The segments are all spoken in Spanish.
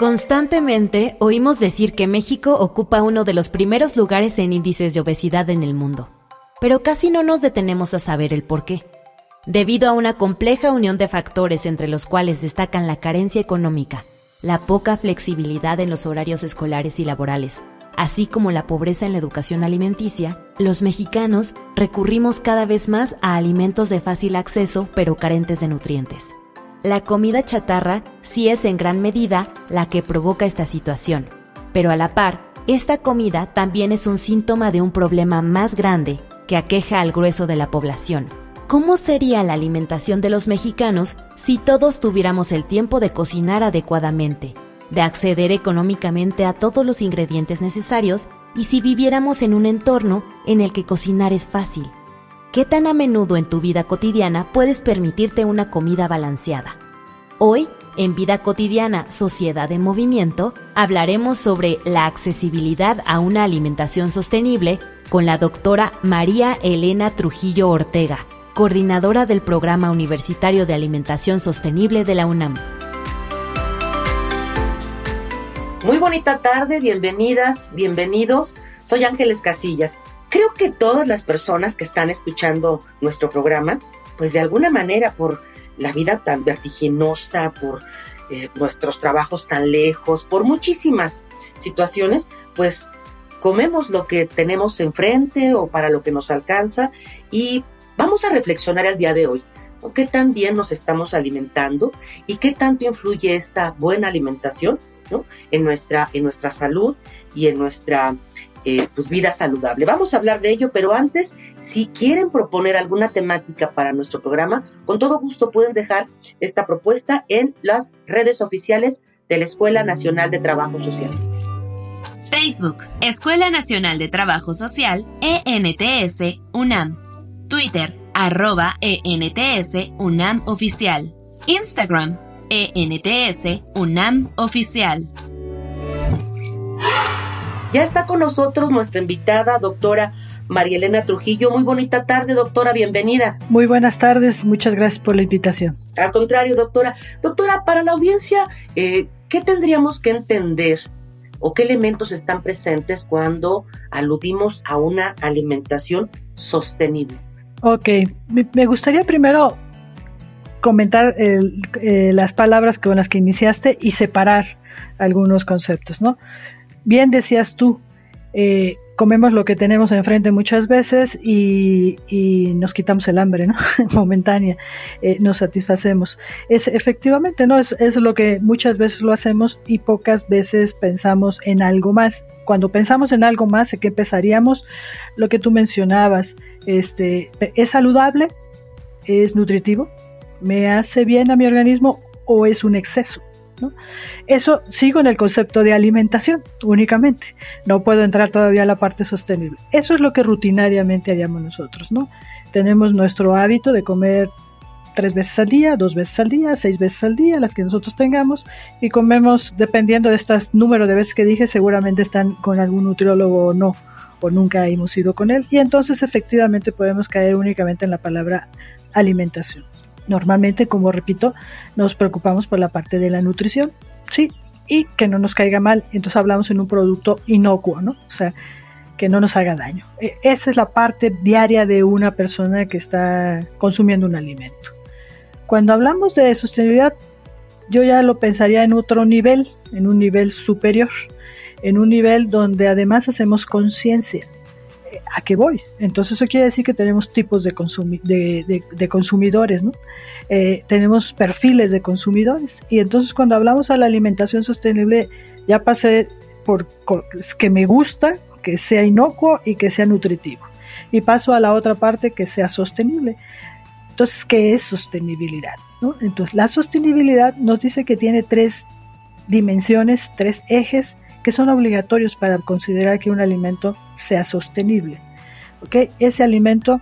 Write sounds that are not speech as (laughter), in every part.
Constantemente oímos decir que México ocupa uno de los primeros lugares en índices de obesidad en el mundo, pero casi no nos detenemos a saber el por qué. Debido a una compleja unión de factores entre los cuales destacan la carencia económica, la poca flexibilidad en los horarios escolares y laborales, así como la pobreza en la educación alimenticia, los mexicanos recurrimos cada vez más a alimentos de fácil acceso pero carentes de nutrientes. La comida chatarra sí es en gran medida la que provoca esta situación, pero a la par, esta comida también es un síntoma de un problema más grande que aqueja al grueso de la población. ¿Cómo sería la alimentación de los mexicanos si todos tuviéramos el tiempo de cocinar adecuadamente, de acceder económicamente a todos los ingredientes necesarios y si viviéramos en un entorno en el que cocinar es fácil? ¿Qué tan a menudo en tu vida cotidiana puedes permitirte una comida balanceada? Hoy, en Vida Cotidiana, Sociedad en Movimiento, hablaremos sobre la accesibilidad a una alimentación sostenible con la doctora María Elena Trujillo Ortega, coordinadora del Programa Universitario de Alimentación Sostenible de la UNAM. Muy bonita tarde, bienvenidas, bienvenidos. Soy Ángeles Casillas. Creo que todas las personas que están escuchando nuestro programa, pues de alguna manera por la vida tan vertiginosa, por eh, nuestros trabajos tan lejos, por muchísimas situaciones, pues comemos lo que tenemos enfrente o para lo que nos alcanza y vamos a reflexionar el día de hoy. ¿Qué tan bien nos estamos alimentando y qué tanto influye esta buena alimentación en, nuestra, en nuestra salud y en nuestra eh, pues vida saludable. Vamos a hablar de ello, pero antes, si quieren proponer alguna temática para nuestro programa, con todo gusto pueden dejar esta propuesta en las redes oficiales de la Escuela Nacional de Trabajo Social. Facebook, Escuela Nacional de Trabajo Social, ENTS, UNAM. Twitter, arroba ENTS, UNAM Oficial. Instagram, ENTS, UNAM Oficial. Ya está con nosotros nuestra invitada, doctora María Elena Trujillo. Muy bonita tarde, doctora, bienvenida. Muy buenas tardes, muchas gracias por la invitación. Al contrario, doctora. Doctora, para la audiencia, eh, ¿qué tendríamos que entender o qué elementos están presentes cuando aludimos a una alimentación sostenible? Ok, me gustaría primero comentar eh, las palabras con las que iniciaste y separar algunos conceptos, ¿no? Bien decías tú, eh, comemos lo que tenemos enfrente muchas veces y, nos quitamos el hambre, ¿no? (laughs) Momentánea, eh, nos satisfacemos. Es efectivamente, ¿no? Es, es, lo que muchas veces lo hacemos y pocas veces pensamos en algo más. Cuando pensamos en algo más, ¿en qué pensaríamos? Lo que tú mencionabas, este, ¿es saludable? ¿Es nutritivo? ¿Me hace bien a mi organismo o es un exceso? Eso sigo en el concepto de alimentación únicamente. No puedo entrar todavía a la parte sostenible. Eso es lo que rutinariamente haríamos nosotros, ¿no? Tenemos nuestro hábito de comer tres veces al día, dos veces al día, seis veces al día, las que nosotros tengamos, y comemos, dependiendo de este número de veces que dije, seguramente están con algún nutriólogo o no, o nunca hemos ido con él, y entonces efectivamente podemos caer únicamente en la palabra alimentación. Normalmente, como repito, nos preocupamos por la parte de la nutrición, sí, y que no nos caiga mal. Entonces hablamos en un producto inocuo, ¿no? O sea, que no nos haga daño. E, esa es la parte diaria de una persona que está consumiendo un alimento. Cuando hablamos de sostenibilidad, yo ya lo pensaría en otro nivel, en un nivel superior, en un nivel donde además hacemos conciencia ¿a qué voy? Entonces eso quiere decir que tenemos tipos de, consumidores. Eh, tenemos perfiles de consumidores y entonces cuando hablamos de la alimentación sostenible ya pasé por que me gusta, que sea inocuo y que sea nutritivo. Y paso a la otra parte que sea sostenible. Entonces, ¿qué es sostenibilidad? Entonces, la sostenibilidad nos dice que tiene tres dimensiones, tres ejes que son obligatorios para considerar que un alimento sea sostenible. ¿okay? Ese alimento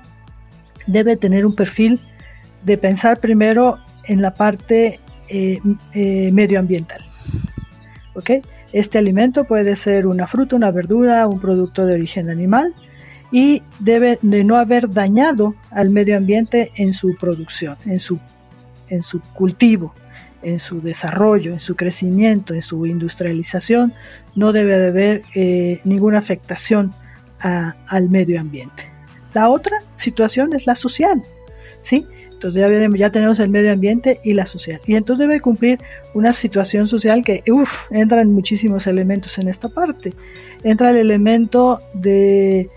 debe tener un perfil de pensar primero en la parte eh, eh, medioambiental. ¿okay? Este alimento puede ser una fruta, una verdura, un producto de origen animal y debe de no haber dañado al medio ambiente en su producción, en su, en su cultivo, en su desarrollo, en su crecimiento, en su industrialización, no debe de haber eh, ninguna afectación al medio ambiente. La otra situación es la social, ¿sí? Entonces ya, tenemos el medio ambiente y la sociedad. Y entonces debe cumplir una situación social que, uff, entran muchísimos elementos en esta parte. Entra el elemento de,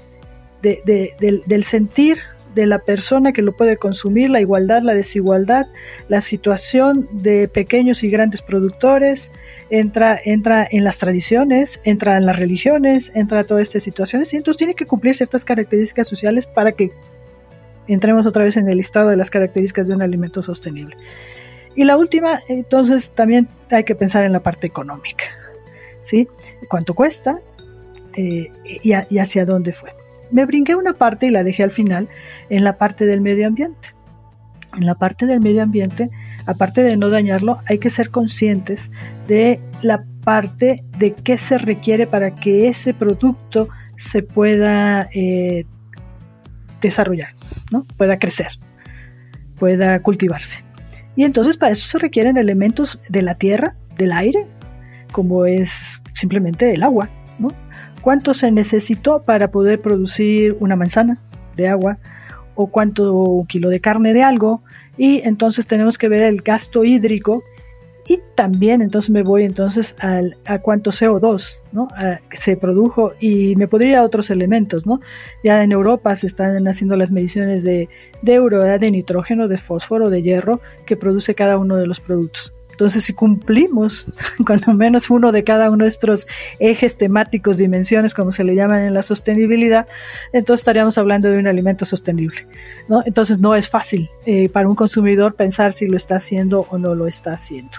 del, sentir de la persona que lo puede consumir, la igualdad, la desigualdad, la situación de pequeños y grandes productores, entra, entra en las tradiciones, entra en las religiones, entra en todas estas situaciones y entonces tiene que cumplir ciertas características sociales para que entremos otra vez en el listado de las características de un alimento sostenible. Y la última, entonces también hay que pensar en la parte económica, ¿sí? ¿Cuánto cuesta eh, y, y, hacia dónde fue? Me brinqué una parte y la dejé al final en la parte del medio ambiente. En la parte del medio ambiente, aparte de no dañarlo, hay que ser conscientes de la parte de qué se requiere para que ese producto se pueda eh, desarrollar, ¿no? pueda crecer, pueda cultivarse. Y entonces para eso se requieren elementos de la tierra, del aire, como es simplemente el agua. ¿no? ¿Cuánto se necesitó para poder producir una manzana de agua? ¿O cuánto kilo de carne de algo? Y entonces tenemos que ver el gasto hídrico y también entonces me voy entonces al, a cuánto CO2 ¿no? se produjo y me podría a otros elementos. ¿no? Ya en Europa se están haciendo las mediciones de, de urea, de nitrógeno, de fósforo, de hierro que produce cada uno de los productos. Entonces, si cumplimos (laughs) cuando menos uno de cada uno de estos ejes temáticos, dimensiones, como se le llaman en la sostenibilidad, entonces estaríamos hablando de un alimento sostenible. ¿no? Entonces, no es fácil eh, para un consumidor pensar si lo está haciendo o no lo está haciendo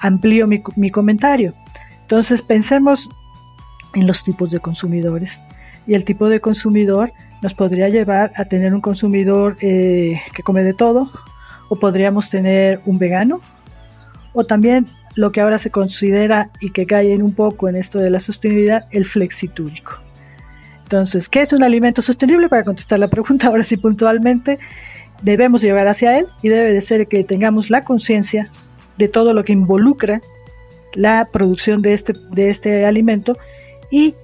amplío mi, comentario. Entonces pensemos en los tipos de consumidores y el tipo de consumidor nos podría llevar a tener un consumidor eh, que come de todo o podríamos tener un vegano o también lo que ahora se considera y que cae en un poco en esto de la sostenibilidad, el flexitúrico. Entonces, ¿qué es un alimento sostenible? Para contestar la pregunta ahora sí puntualmente, debemos llegar hacia él y debe de ser que tengamos la conciencia de todo lo que involucra la producción de este, de este alimento y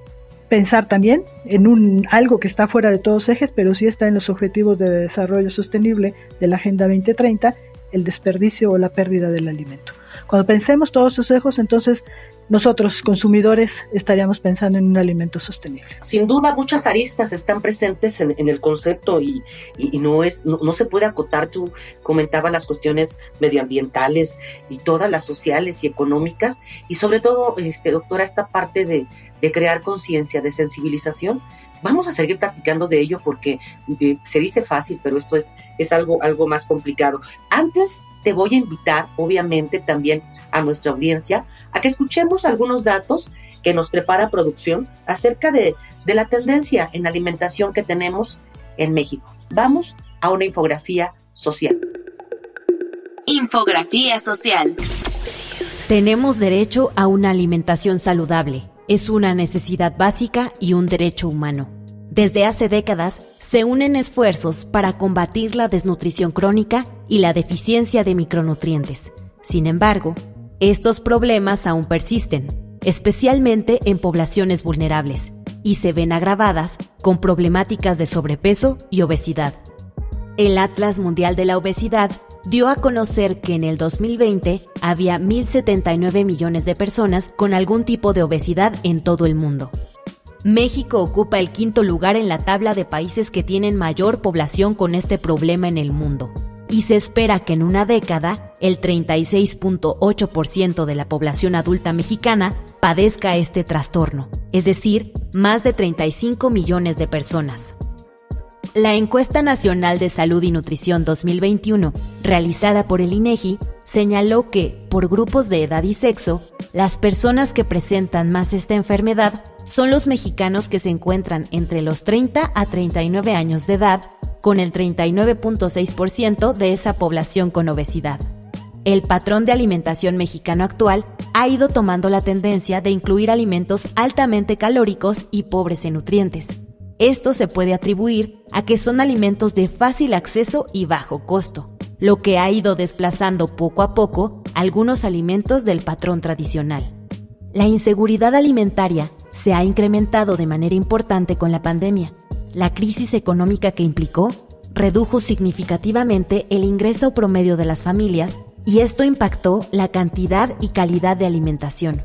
pensar también en un, algo que está fuera de todos ejes, pero sí está en los objetivos de desarrollo sostenible de la Agenda 2030, el desperdicio o la pérdida del alimento. Cuando pensemos todos esos ejes, entonces nosotros consumidores estaríamos pensando en un alimento sostenible. Sin duda muchas aristas están presentes en, el concepto y, no es no, se puede acotar. Tú comentabas las cuestiones medioambientales y todas las sociales y económicas y sobre todo, este, doctora, esta parte de, crear conciencia, de sensibilización. Vamos a seguir platicando de ello porque eh, se dice fácil, pero esto es, es algo, algo más complicado. Antes te voy a invitar, obviamente, también a nuestra audiencia a que escuchemos algunos datos que nos prepara producción acerca de, la tendencia en alimentación que tenemos en México. Vamos a una infografía social. Infografía social. Tenemos derecho a una alimentación saludable. Es una necesidad básica y un derecho humano. Desde hace décadas, se unen esfuerzos para combatir la desnutrición crónica y la deficiencia de micronutrientes. Sin embargo, estos problemas aún persisten, especialmente en poblaciones vulnerables, y se ven agravadas con problemáticas de sobrepeso y obesidad. El Atlas Mundial de la Obesidad dio a conocer que en el 2020 había 1.079 millones de personas con algún tipo de obesidad en todo el mundo. México ocupa el quinto lugar en la tabla de países que tienen mayor población con este problema en el mundo, y se espera que en una década el 36.8% de la población adulta mexicana padezca este trastorno, es decir, más de 35 millones de personas. La encuesta nacional de salud y nutrición 2021, realizada por el INEGI, señaló que, por grupos de edad y sexo, las personas que presentan más esta enfermedad son los mexicanos que se encuentran entre los 30 a 39 años de edad, con el 39.6% de esa población con obesidad. El patrón de alimentación mexicano actual ha ido tomando la tendencia de incluir alimentos altamente calóricos y pobres en nutrientes. Esto se puede atribuir a que son alimentos de fácil acceso y bajo costo, lo que ha ido desplazando poco a poco algunos alimentos del patrón tradicional. La inseguridad alimentaria se ha incrementado de manera importante con la pandemia. La crisis económica que implicó redujo significativamente el ingreso promedio de las familias y esto impactó la cantidad y calidad de alimentación.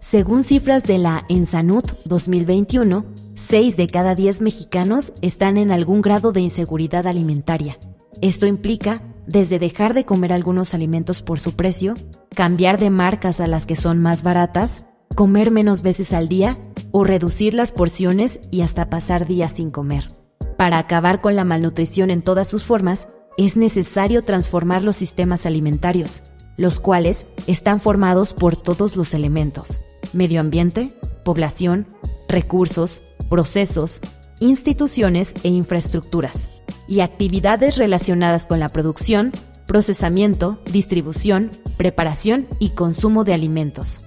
Según cifras de la Ensanut 2021, 6 de cada 10 mexicanos están en algún grado de inseguridad alimentaria. Esto implica desde dejar de comer algunos alimentos por su precio, cambiar de marcas a las que son más baratas, comer menos veces al día o reducir las porciones y hasta pasar días sin comer. Para acabar con la malnutrición en todas sus formas, es necesario transformar los sistemas alimentarios, los cuales están formados por todos los elementos, medio ambiente, población, recursos, procesos, instituciones e infraestructuras, y actividades relacionadas con la producción, procesamiento, distribución, preparación y consumo de alimentos.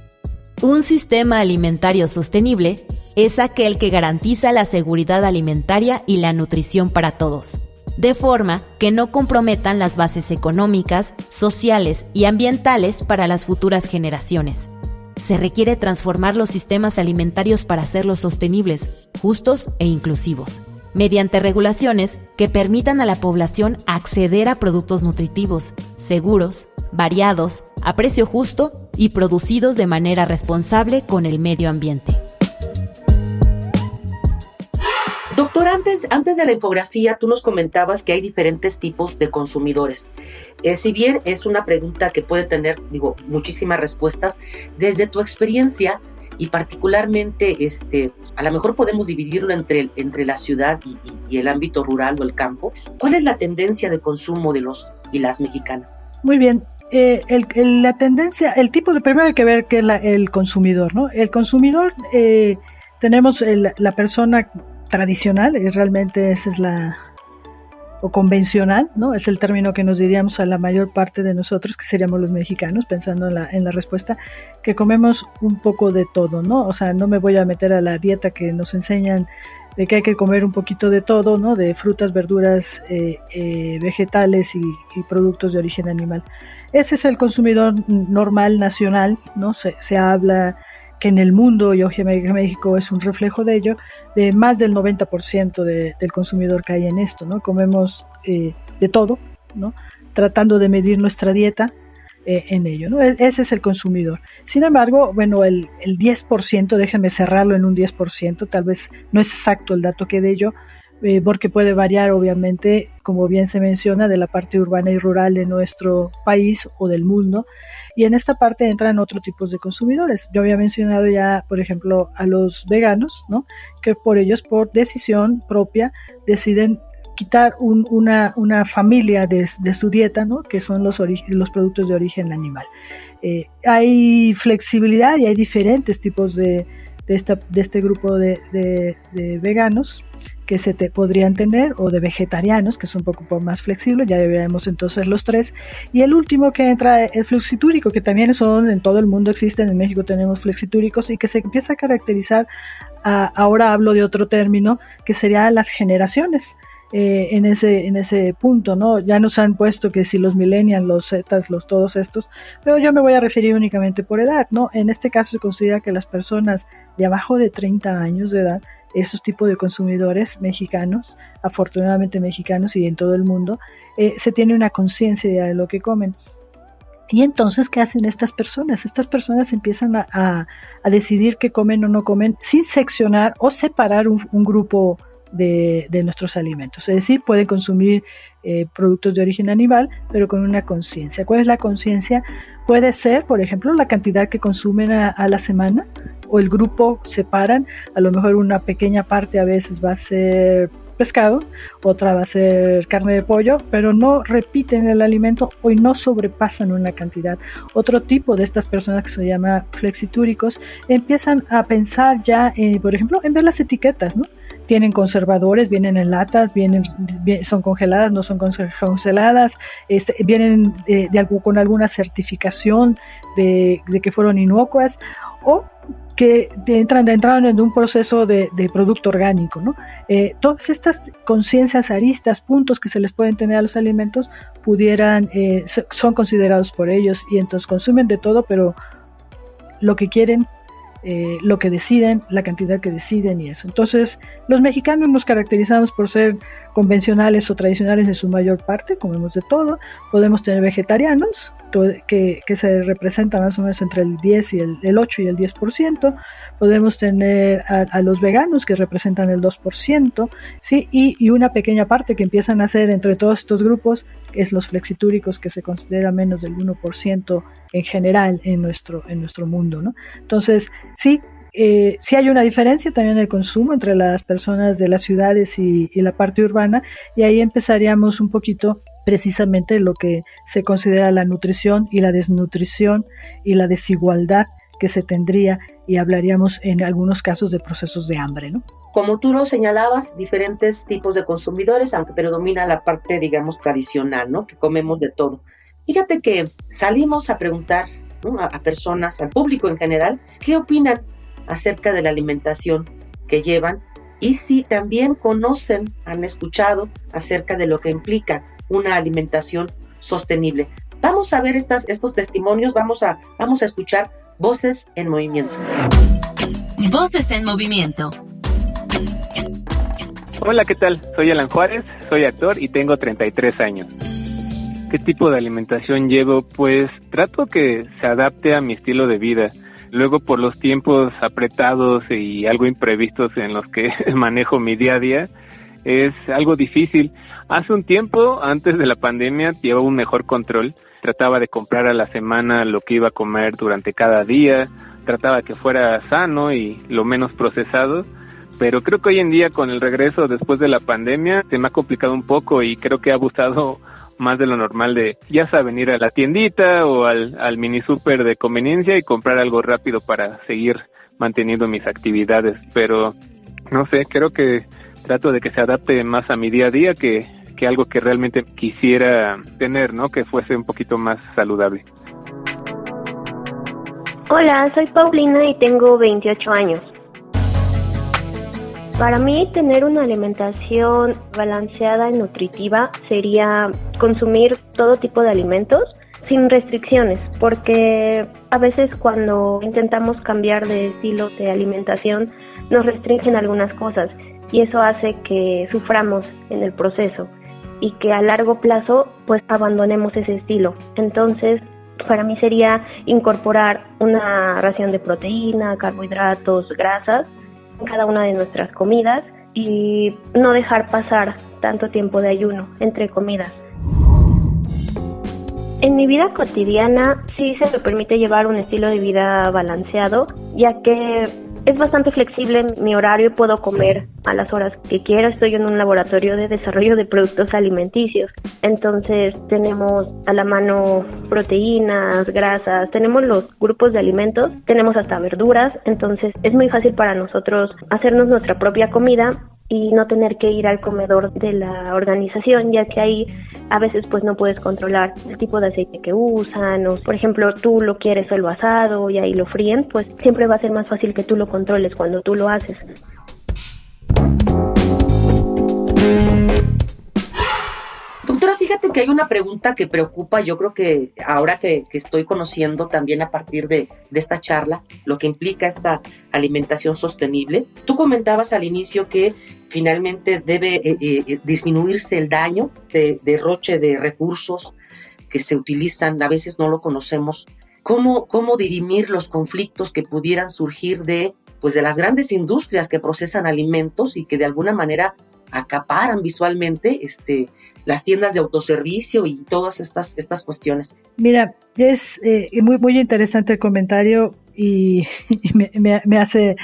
Un sistema alimentario sostenible es aquel que garantiza la seguridad alimentaria y la nutrición para todos de forma que no comprometan las bases económicas, sociales y ambientales para las futuras generaciones. Se requiere transformar los sistemas alimentarios para hacerlos sostenibles, justos e inclusivos, mediante regulaciones que permitan a la población acceder a productos nutritivos, seguros, variados, a precio justo y producidos de manera responsable con el medio ambiente. Doctor, antes, antes de la infografía, tú nos comentabas que hay diferentes tipos de consumidores. Eh, si bien es una pregunta que puede tener, digo, muchísimas respuestas, desde tu experiencia y particularmente, este, a lo mejor podemos dividirlo entre, entre la ciudad y, el ámbito rural o el campo. ¿Cuál es la tendencia de consumo de los y las mexicanas? Muy bien, eh, la tendencia, el tipo de, primero hay que ver qué es el consumidor, ¿no? El consumidor, eh, tenemos la persona tradicional, es realmente esa es la o convencional, ¿no? Es el término que nos diríamos a la mayor parte de nosotros, que seríamos los mexicanos, pensando en la, en la respuesta, que comemos un poco de todo, ¿no? O sea, no me voy a meter a la dieta que nos enseñan de que hay que comer un poquito de todo, ¿no? De frutas, verduras, eh, eh, vegetales y, y, productos de origen animal. Ese es el consumidor normal, nacional, ¿no? Se, se habla que en el mundo, y obviamente México es un reflejo de ello, de más del 90% de, del consumidor hay en esto, ¿no? Comemos eh, de todo, ¿no? Tratando de medir nuestra dieta eh, en ello, ¿no? E, ese es el consumidor. Sin embargo, bueno, el, el 10%, déjenme cerrarlo en un 10%, tal vez no es exacto el dato que de ello, eh, porque puede variar obviamente, como bien se menciona, de la parte urbana y rural de nuestro país o del mundo. Y en esta parte entran otros tipos de consumidores. Yo había mencionado ya, por ejemplo, a los veganos, ¿no? Que por ellos, por decisión propia, deciden quitar una, una, familia de, su dieta, ¿no? Que son los, los productos de origen animal. Eh, hay flexibilidad y hay diferentes tipos de, de, esta, de este grupo de, de veganos que se te podrían tener o de vegetarianos, que es un poco más flexible, ya veremos entonces los tres. Y el último que entra, el flexitúrico, que también son en todo el mundo existen, en México tenemos flexitúricos y que se empieza a caracterizar, ahora hablo de otro término, que sería las generaciones. Eh, en ese en ese punto, ¿no? Ya nos han puesto que si los millennials, los zetas, los todos estos, pero yo me voy a referir únicamente por edad, ¿no? En este caso se considera que las personas de abajo de 30 años de edad esos tipos de consumidores mexicanos, afortunadamente mexicanos y en todo el mundo, eh, se tiene una conciencia de lo que comen. Y entonces, ¿qué hacen estas personas? Estas personas empiezan a, decidir qué comen o no comen sin seccionar o separar un, grupo de, nuestros alimentos. Es decir, pueden consumir eh, productos de origen animal, pero con una conciencia. ¿Cuál es la conciencia? Puede ser, por ejemplo, la cantidad que consumen a, la semana o el grupo separan, a lo mejor una pequeña parte a veces va a ser pescado, otra va a ser carne de pollo, pero no repiten el alimento o no sobrepasan una cantidad. Otro tipo de estas personas que se llama flexitúricos empiezan a pensar ya, por ejemplo, en ver las etiquetas, ¿no? Tienen conservadores, vienen en latas, vienen, son congeladas, no son congeladas, este, vienen de, con alguna certificación de, que fueron inocuas o que entran, entraron en un proceso de, producto orgánico. ¿no? Eh, todas estas conciencias aristas, puntos que se les pueden tener a los alimentos, pudieran, eh, son considerados por ellos y entonces consumen de todo, pero lo que quieren eh, lo que deciden, la cantidad que deciden y eso. Entonces, los mexicanos nos caracterizamos por ser convencionales o tradicionales en su mayor parte, comemos de todo. Podemos tener vegetarianos, que, se representan más o menos entre el 10 y el, el 8 y el 10% podemos tener a, los veganos que representan el 2%, ¿sí? Y, una pequeña parte que empiezan a hacer entre todos estos grupos es los flexitúricos que se considera menos del 1% en general en nuestro, en nuestro mundo, ¿no? Entonces, sí, eh, sí hay una diferencia también en el consumo entre las personas de las ciudades y, y, la parte urbana y ahí empezaríamos un poquito precisamente lo que se considera la nutrición y la desnutrición y la desigualdad que se tendría y hablaríamos en algunos casos de procesos de hambre, ¿no? Como tú lo señalabas, diferentes tipos de consumidores, aunque predomina la parte, digamos, tradicional, ¿no? Que comemos de todo. Fíjate que salimos a preguntar a, personas, al público en general, qué opinan acerca de la alimentación que llevan y si también conocen, han escuchado acerca de lo que implica una alimentación sostenible. Vamos a ver estos testimonios, vamos a, vamos a escuchar Voces en Movimiento. Voces en Movimiento. Hola, ¿qué tal? Soy Alan Juárez, soy actor y tengo 33 años. ¿Qué tipo de alimentación llevo? Pues trato que se adapte a mi estilo de vida. Luego por los tiempos apretados y algo imprevistos en los que (laughs) manejo mi día a día, es algo difícil. Hace un tiempo, antes de la pandemia, llevaba un mejor control. Trataba de comprar a la semana lo que iba a comer durante cada día, trataba que fuera sano y lo menos procesado, pero creo que hoy en día con el regreso después de la pandemia se me ha complicado un poco y creo que ha abusado más de lo normal de, ya saben, ir a la tiendita o al, al mini super de conveniencia y comprar algo rápido para seguir manteniendo mis actividades, pero no sé, creo que trato de que se adapte más a mi día a día que que algo que realmente quisiera tener, ¿no? Que fuese un poquito más saludable. Hola, soy Paulina y tengo 28 años. Para mí tener una alimentación balanceada y nutritiva sería consumir todo tipo de alimentos sin restricciones, porque a veces cuando intentamos cambiar de estilo de alimentación nos restringen algunas cosas y eso hace que suframos en el proceso y que a largo plazo pues abandonemos ese estilo. Entonces, para mí sería incorporar una ración de proteína, carbohidratos, grasas en cada una de nuestras comidas y no dejar pasar tanto tiempo de ayuno entre comidas. En mi vida cotidiana sí se me permite llevar un estilo de vida balanceado, ya que es bastante flexible mi horario puedo comer a las horas que quiera. Estoy en un laboratorio de desarrollo de productos alimenticios. Entonces tenemos a la mano proteínas, grasas, tenemos los grupos de alimentos, tenemos hasta verduras. Entonces es muy fácil para nosotros hacernos nuestra propia comida y no tener que ir al comedor de la organización, ya que ahí a veces pues no puedes controlar el tipo de aceite que usan o por ejemplo tú lo quieres solo asado y ahí lo fríen, pues siempre va a ser más fácil que tú lo controles cuando tú lo haces. Doctora, fíjate que hay una pregunta que preocupa, yo creo que ahora que, estoy conociendo también a partir de, esta charla, lo que implica esta alimentación sostenible. Tú comentabas al inicio que finalmente debe eh, eh, disminuirse el daño de derroche de recursos que se utilizan, a veces no lo conocemos. ¿Cómo, cómo dirimir los conflictos que pudieran surgir de, pues, de las grandes industrias que procesan alimentos y que de alguna manera acaparan visualmente este, las tiendas de autoservicio y todas estas, estas cuestiones. Mira, es eh, muy, muy interesante el comentario y, (laughs) me, hace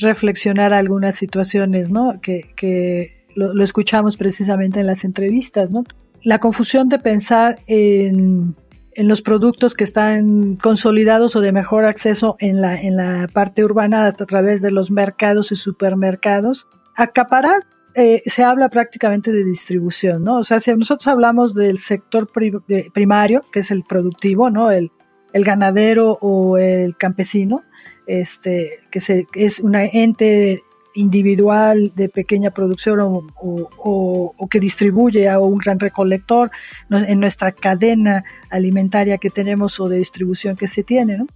reflexionar algunas situaciones, ¿no? Que, que lo, escuchamos precisamente en las entrevistas, ¿no? La confusión de pensar en, en, los productos que están consolidados o de mejor acceso en la, en la parte urbana hasta a través de los mercados y supermercados. Acaparar eh, se habla prácticamente de distribución, ¿no? O sea, si nosotros hablamos del sector primario, que es el productivo, ¿no? El, el ganadero o el campesino, este, que, se, es una ente individual de pequeña producción o, que distribuye a un gran recolector en nuestra cadena alimentaria que tenemos o de distribución que se tiene, ¿no?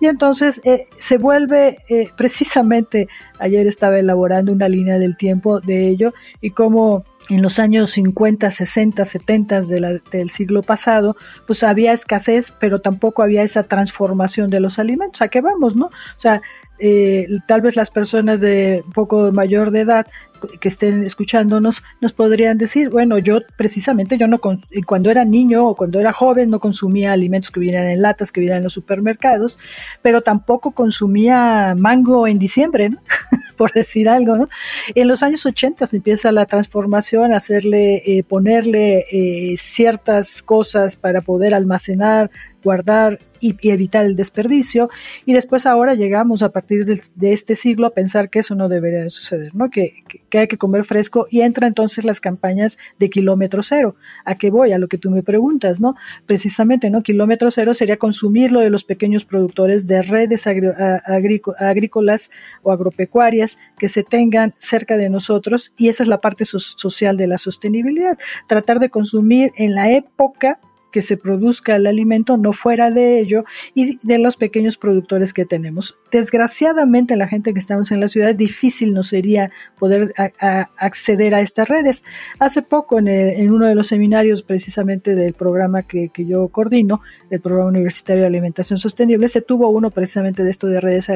Y entonces eh, se vuelve, eh, precisamente ayer estaba elaborando una línea del tiempo de ello y cómo en los años 50, 60, 70 del siglo pasado, pues había escasez, pero tampoco había esa transformación de los alimentos. ¿A qué vamos, no? O sea, eh, tal vez las personas de un poco mayor de edad que estén escuchándonos nos podrían decir, bueno, yo precisamente yo no cuando era niño o cuando era joven no consumía alimentos que vinieran en latas, que vinieran en los supermercados, pero tampoco consumía mango en diciembre, (laughs) por decir algo, ¿no? En los años 80 se empieza la transformación, hacerle, eh, ponerle eh, ciertas cosas para poder almacenar guardar y, evitar el desperdicio. Y después ahora llegamos a partir de, este siglo a pensar que eso no debería de suceder, ¿no? Que, que, hay que comer fresco y entra entonces las campañas de kilómetro cero. ¿A qué voy? A lo que tú me preguntas, ¿no? Precisamente, ¿no? Kilómetro cero sería consumir lo de los pequeños productores de redes agrícolas o agropecuarias que se tengan cerca de nosotros y esa es la parte social de la sostenibilidad. Tratar de consumir en la época que se produzca el alimento, no fuera de ello y de los pequeños productores que tenemos. Desgraciadamente, la gente que estamos en la ciudad, difícil nos sería poder acceder a estas redes. Hace poco, en, uno de los seminarios precisamente del programa que, yo coordino, el programa universitario de alimentación sostenible, se tuvo uno precisamente de esto de redes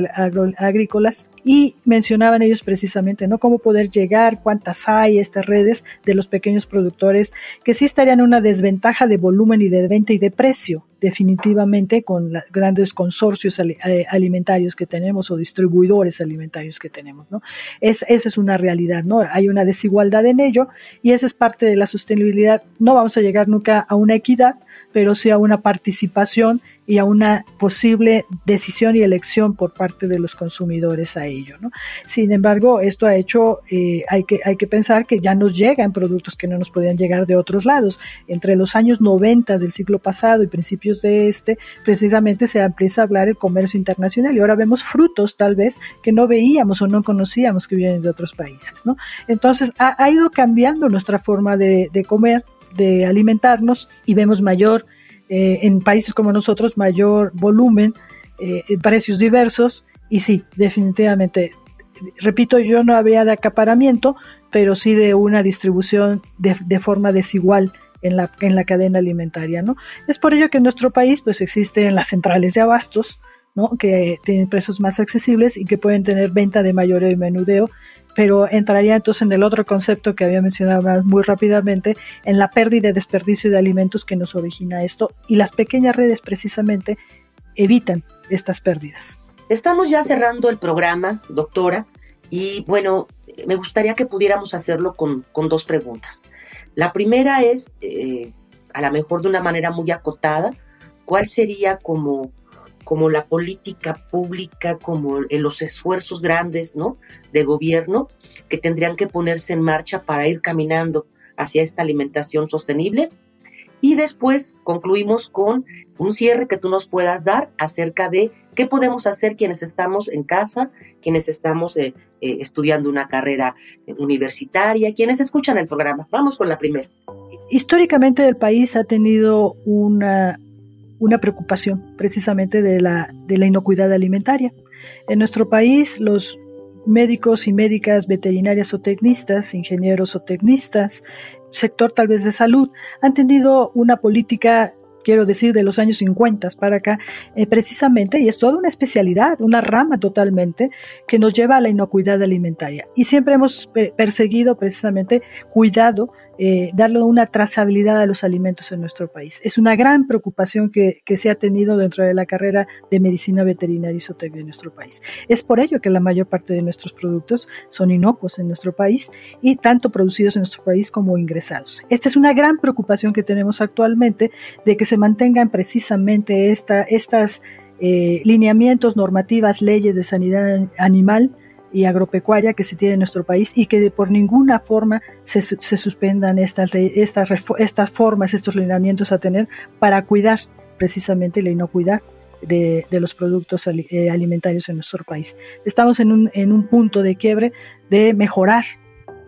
agrícolas y mencionaban ellos precisamente, ¿no? Cómo poder llegar, cuántas hay estas redes de los pequeños productores que sí estarían en una desventaja de volumen y de venta y de precio, definitivamente con los grandes consorcios eh, alimentarios que tenemos o distribuidores alimentarios que tenemos, ¿no? Es, esa es una realidad, ¿no? Hay una desigualdad en ello y esa es parte de la sostenibilidad. No vamos a llegar nunca a una equidad, pero sí a una participación y a una posible decisión y elección por parte de los consumidores a ello. ¿no? Sin embargo, esto ha hecho, eh, hay, que, hay que pensar que ya nos llegan productos que no nos podían llegar de otros lados. Entre los años 90 del siglo pasado y principios de este, precisamente se empieza a hablar el comercio internacional y ahora vemos frutos tal vez que no veíamos o no conocíamos que vienen de otros países. ¿no? Entonces, ha, ido cambiando nuestra forma de, de comer, de alimentarnos y vemos mayor eh, en países como nosotros mayor volumen, eh, precios diversos y sí, definitivamente, repito, yo no había de acaparamiento, pero sí de una distribución de, forma desigual en la, en la cadena alimentaria, ¿no? Es por ello que en nuestro país pues existen las centrales de abastos, ¿no? que tienen precios más accesibles y que pueden tener venta de mayoreo y menudeo pero entraría entonces en el otro concepto que había mencionado muy rápidamente, en la pérdida y desperdicio de alimentos que nos origina esto y las pequeñas redes precisamente evitan estas pérdidas. Estamos ya cerrando el programa, doctora, y bueno, me gustaría que pudiéramos hacerlo con, dos preguntas. La primera es, eh, a lo mejor de una manera muy acotada, ¿cuál sería como como la política pública, como los esfuerzos grandes ¿no? de gobierno que tendrían que ponerse en marcha para ir caminando hacia esta alimentación sostenible. Y después concluimos con un cierre que tú nos puedas dar acerca de qué podemos hacer quienes estamos en casa, quienes estamos eh, eh, estudiando una carrera universitaria, quienes escuchan el programa. Vamos con la primera. Históricamente el país ha tenido una una preocupación precisamente de la, de la inocuidad alimentaria. En nuestro país, los médicos y médicas veterinarias o tecnistas, ingenieros o tecnistas, sector tal vez de salud, han tenido una política quiero decir, de los años 50 para acá, eh, precisamente, y es toda una especialidad, una rama totalmente, que nos lleva a la inocuidad alimentaria. Y siempre hemos perseguido, precisamente, cuidado eh, darle una trazabilidad a los alimentos en nuestro país. Es una gran preocupación que, se ha tenido dentro de la carrera de medicina veterinaria y zootecnia en nuestro país. Es por ello que la mayor parte de nuestros productos son inocuos en nuestro país y tanto producidos en nuestro país como ingresados. Esta es una gran preocupación que tenemos actualmente de que se mantengan precisamente esta, estas eh, lineamientos, normativas, leyes de sanidad animal y agropecuaria que se tiene en nuestro país y que por ninguna forma se, se suspendan estas, estas, estas formas, estos lineamientos a tener para cuidar precisamente la inocuidad de, de, los productos eh, alimentarios en nuestro país. Estamos en un, en un punto de quiebre de mejorar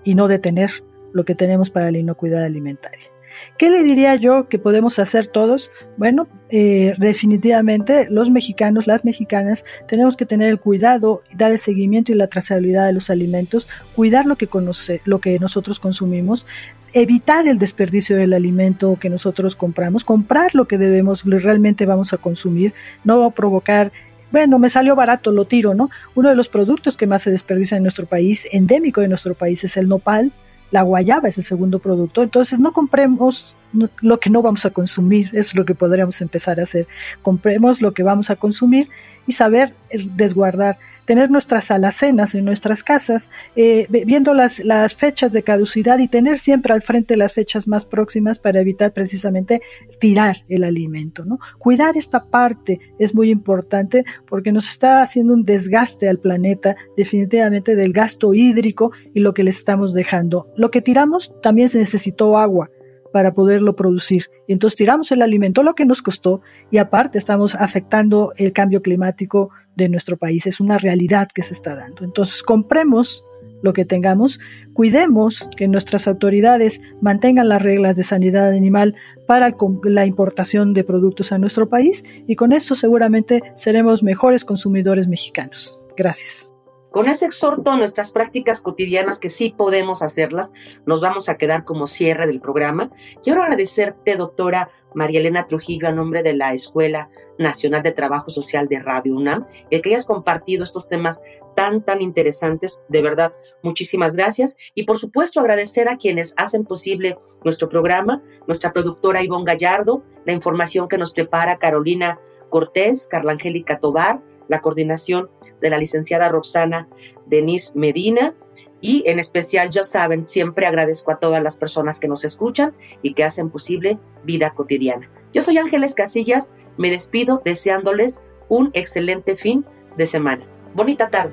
y no detener lo que tenemos para la inocuidad alimentaria. ¿Qué le diría yo que podemos hacer todos? Bueno, eh, definitivamente los mexicanos, las mexicanas, tenemos que tener el cuidado, dar el seguimiento y la trazabilidad de los alimentos, cuidar lo que, conoce, lo que nosotros consumimos, evitar el desperdicio del alimento que nosotros compramos, comprar lo que debemos, realmente vamos a consumir, no provocar bueno, me salió barato, lo tiro, ¿no? Uno de los productos que más se desperdicia en nuestro país, endémico de nuestro país, es el nopal, la guayaba es el segundo producto, entonces no compremos lo que no vamos a consumir, es lo que podríamos empezar a hacer. Compremos lo que vamos a consumir y saber desguardar tener nuestras alacenas en nuestras casas, eh, viendo las, las fechas de caducidad y tener siempre al frente las fechas más próximas para evitar precisamente tirar el alimento. ¿no? Cuidar esta parte es muy importante porque nos está haciendo un desgaste al planeta definitivamente del gasto hídrico y lo que le estamos dejando. Lo que tiramos también se necesitó agua para poderlo producir. Y entonces tiramos el alimento, lo que nos costó, y aparte estamos afectando el cambio climático de nuestro país. Es una realidad que se está dando. Entonces compremos lo que tengamos, cuidemos que nuestras autoridades mantengan las reglas de sanidad animal para la importación de productos a nuestro país y con eso seguramente seremos mejores consumidores mexicanos. Gracias. Con ese exhorto nuestras prácticas cotidianas, que sí podemos hacerlas, nos vamos a quedar como cierre del programa. Quiero agradecerte, doctora María Elena Trujillo, a nombre de la Escuela Nacional de Trabajo Social de Radio UNAM, el que hayas compartido estos temas tan, tan interesantes. De verdad, muchísimas gracias. Y por supuesto, agradecer a quienes hacen posible nuestro programa, nuestra productora Ivonne Gallardo, la información que nos prepara Carolina Cortés, Carla Angélica Tobar, la coordinación de la licenciada Roxana Denise Medina. Y en especial, ya saben, siempre agradezco a todas las personas que nos escuchan y que hacen posible vida cotidiana. Yo soy Ángeles Casillas, me despido deseándoles un excelente fin de semana. Bonita tarde.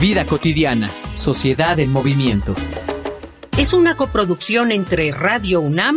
Vida cotidiana, sociedad en movimiento. Es una coproducción entre Radio UNAM